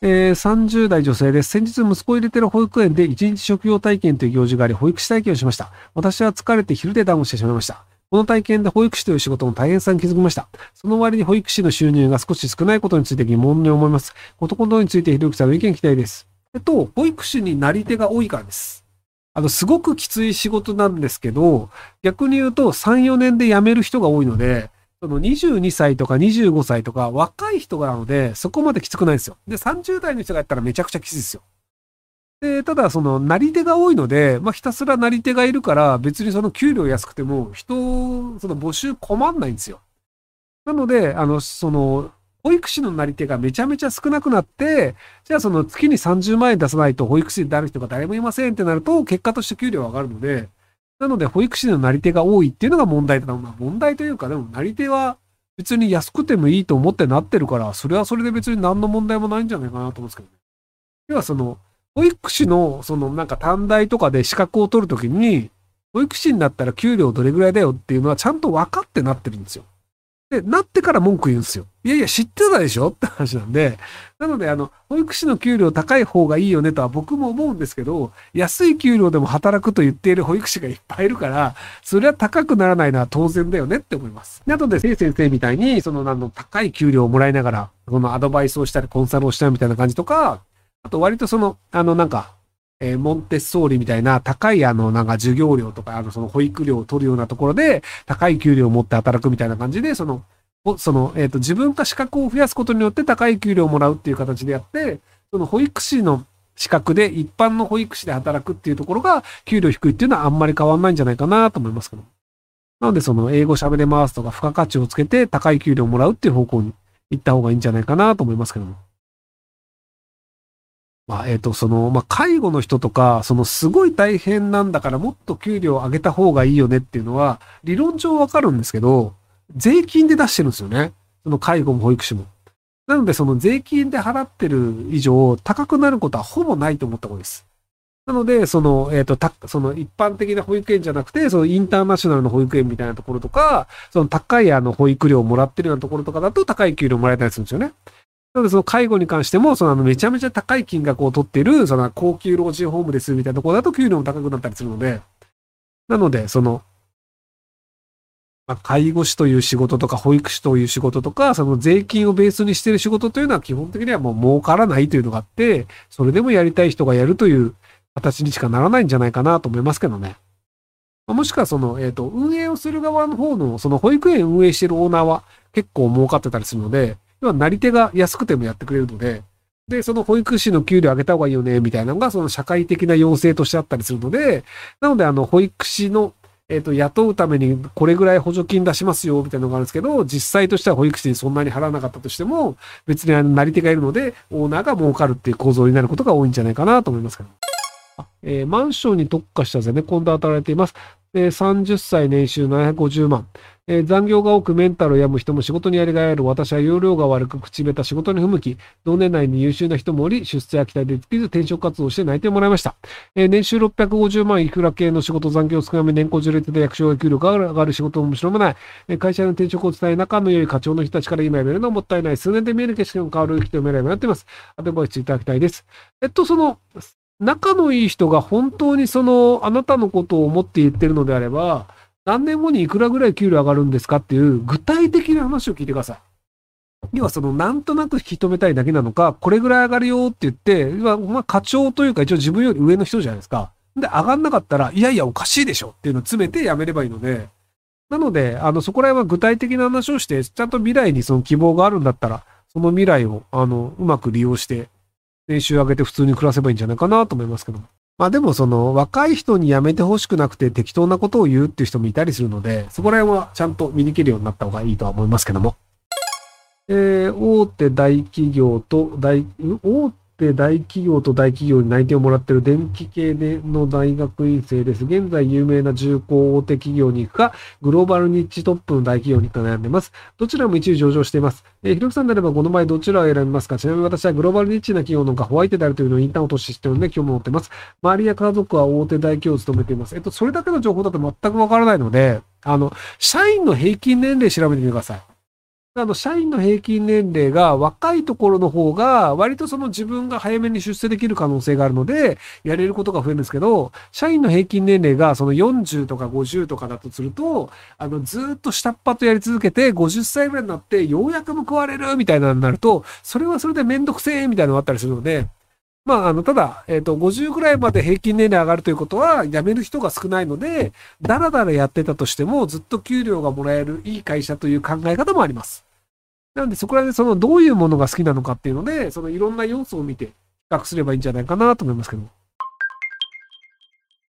えー、30代女性です。先日息子を入れてる保育園で一日職業体験という行事があり、保育士体験をしました。私は疲れて昼でダウンしてしまいました。この体験で保育士という仕事の大変さに気づきました。その割に保育士の収入が少し少ないことについて疑問に思います。ことことについてひろゆきさんの意見聞きたいです。えっと、保育士になり手が多いからです。あの、すごくきつい仕事なんですけど、逆に言うと3、4年で辞める人が多いので、その22歳とか25歳とか若い人なので、そこまできつくないんですよ。で、30代の人がやったらめちゃくちゃきついですよ。で、ただ、その、なり手が多いので、まあ、ひたすらなり手がいるから、別にその給料安くても、人、その募集困んないんですよ。なので、あの、その、保育士のなり手がめちゃめちゃ少なくなって、じゃあその月に30万円出さないと保育士になる人が誰もいませんってなると、結果として給料上がるので、なので、保育士のなり手が多いっていうのが問題だな。問題というか、でも、なり手は別に安くてもいいと思ってなってるから、それはそれで別に何の問題もないんじゃないかなと思うんですけどね。要はその、保育士の、そのなんか短大とかで資格を取るときに、保育士になったら給料どれぐらいだよっていうのはちゃんと分かってなってるんですよ。で、なってから文句言うんですよ。いやいや、知ってたでしょ？って話なんで。なので、あの、保育士の給料高い方がいいよねとは僕も思うんですけど、安い給料でも働くと言っている保育士がいっぱいいるから、それは高くならないのは当然だよねって思います。なので、せい先生みたいに、その、あの、高い給料をもらいながら、そのアドバイスをしたり、コンサルをしたりみたいな感じとか、あと割とその、あの、なんか、えー、モンテッソーリみたいな高いあの、なんか授業料とか、あの、その保育料を取るようなところで、高い給料を持って働くみたいな感じで、その、その、えっ、ー、と、自分が資格を増やすことによって高い給料をもらうっていう形でやって、その保育士の資格で一般の保育士で働くっていうところが給料低いっていうのはあんまり変わんないんじゃないかなと思いますけど。なのでその英語喋れますとか付加価値をつけて高い給料をもらうっていう方向に行った方がいいんじゃないかなと思いますけども。まあ、えっ、ー、と、その、まあ、介護の人とか、そのすごい大変なんだからもっと給料を上げた方がいいよねっていうのは理論上わかるんですけど、税金で出してるんですよね。その介護も保育士も。なので、その税金で払ってる以上、高くなることはほぼないと思った方がいいです。なので、その、えっ、ー、と、た、その一般的な保育園じゃなくて、そのインターナショナルの保育園みたいなところとか、その高いあの保育料をもらってるようなところとかだと高い給料もらえたりするんですよね。なので、その介護に関しても、そのあのめちゃめちゃ高い金額を取っている、その高級老人ホームですみたいなところだと給料も高くなったりするので、なので、その、まあ、介護士という仕事とか保育士という仕事とか、その税金をベースにしている仕事というのは基本的にはもう儲からないというのがあって、それでもやりたい人がやるという形にしかならないんじゃないかなと思いますけどね。ま、もしくはその、えっ、ー、と、運営をする側の方の、その保育園運営しているオーナーは結構儲かってたりするので、要はなり手が安くてもやってくれるので、で、その保育士の給料上げた方がいいよね、みたいなのが、その社会的な要請としてあったりするので、なので、あの、保育士のえっ、ー、と、雇うためにこれぐらい補助金出しますよ、みたいなのがあるんですけど、実際としては保育士にそんなに払わなかったとしても、別にあの、なり手がいるので、オーナーが儲かるっていう構造になることが多いんじゃないかなと思いますけど。えー、マンションに特化したゼネコンで働いています。えー、30歳年収750万。えー、残業が多くメンタルを病む人も仕事にやりがいある。私は容量が悪く口下手仕事に不向き。同年代に優秀な人もおり、出世や期待できず転職活動して内定もらいました。えー、年収650万いくら系の仕事残業少なめ年功序列で役所が給料が上がる仕事も面白もない。えー、会社の転職を伝え仲の良い課長の人たちから今やめるのはもったいない。数年で見える景色が変わる人を未来もやっています。アドバイスいただきたいです。えっと、その、仲のいい人が本当にその、あなたのことを思って言ってるのであれば、何年後にいくらぐらい給料上がるんですかっていう具体的な話を聞いてください。要はその、なんとなく引き止めたいだけなのか、これぐらい上がるよって言って、要はまあ、課長というか一応自分より上の人じゃないですか。で、上がんなかったら、いやいやおかしいでしょっていうのを詰めてやめればいいので、なので、あの、そこら辺は具体的な話をして、ちゃんと未来にその希望があるんだったら、その未来を、あの、うまく利用して、年収上げて普通に暮らせばいいんじゃないかなと思いますけど。まあでもその若い人に辞めてほしくなくて適当なことを言うっていう人もいたりするので、そこら辺はちゃんと見抜けるようになった方がいいとは思いますけども。えー、大手大企業と大、大で大企業と大企業に内定をもらっている電気系での大学院生です。現在有名な重工大手企業に行くか、グローバルニッチトップの大企業に行くか悩んでます。どちらも一時上場しています。えー、ひろきさんであればこの場合どちらを選びますかちなみに私はグローバルニッチな企業のがホワイトであるというのをインターンを投資しているので興味を持ってます。周りや家族は大手大企業を務めています。えっと、それだけの情報だと全くわからないので、あの、社員の平均年齢調べてみてください。あの、社員の平均年齢が若いところの方が、割とその自分が早めに出世できる可能性があるので、やれることが増えるんですけど、社員の平均年齢がその40とか50とかだとすると、あの、ずっと下っ端とやり続けて、50歳ぐらいになって、ようやく報われるみたいなのになると、それはそれでめんどくせえみたいなのがあったりするので、まあ、あの、ただ、えっ、ー、と、50ぐらいまで平均年齢上がるということは、辞める人が少ないので、だらだらやってたとしても、ずっと給料がもらえるいい会社という考え方もあります。なんで、そこら辺でその、どういうものが好きなのかっていうので、そのいろんな要素を見て、比較すればいいんじゃないかなと思いますけど。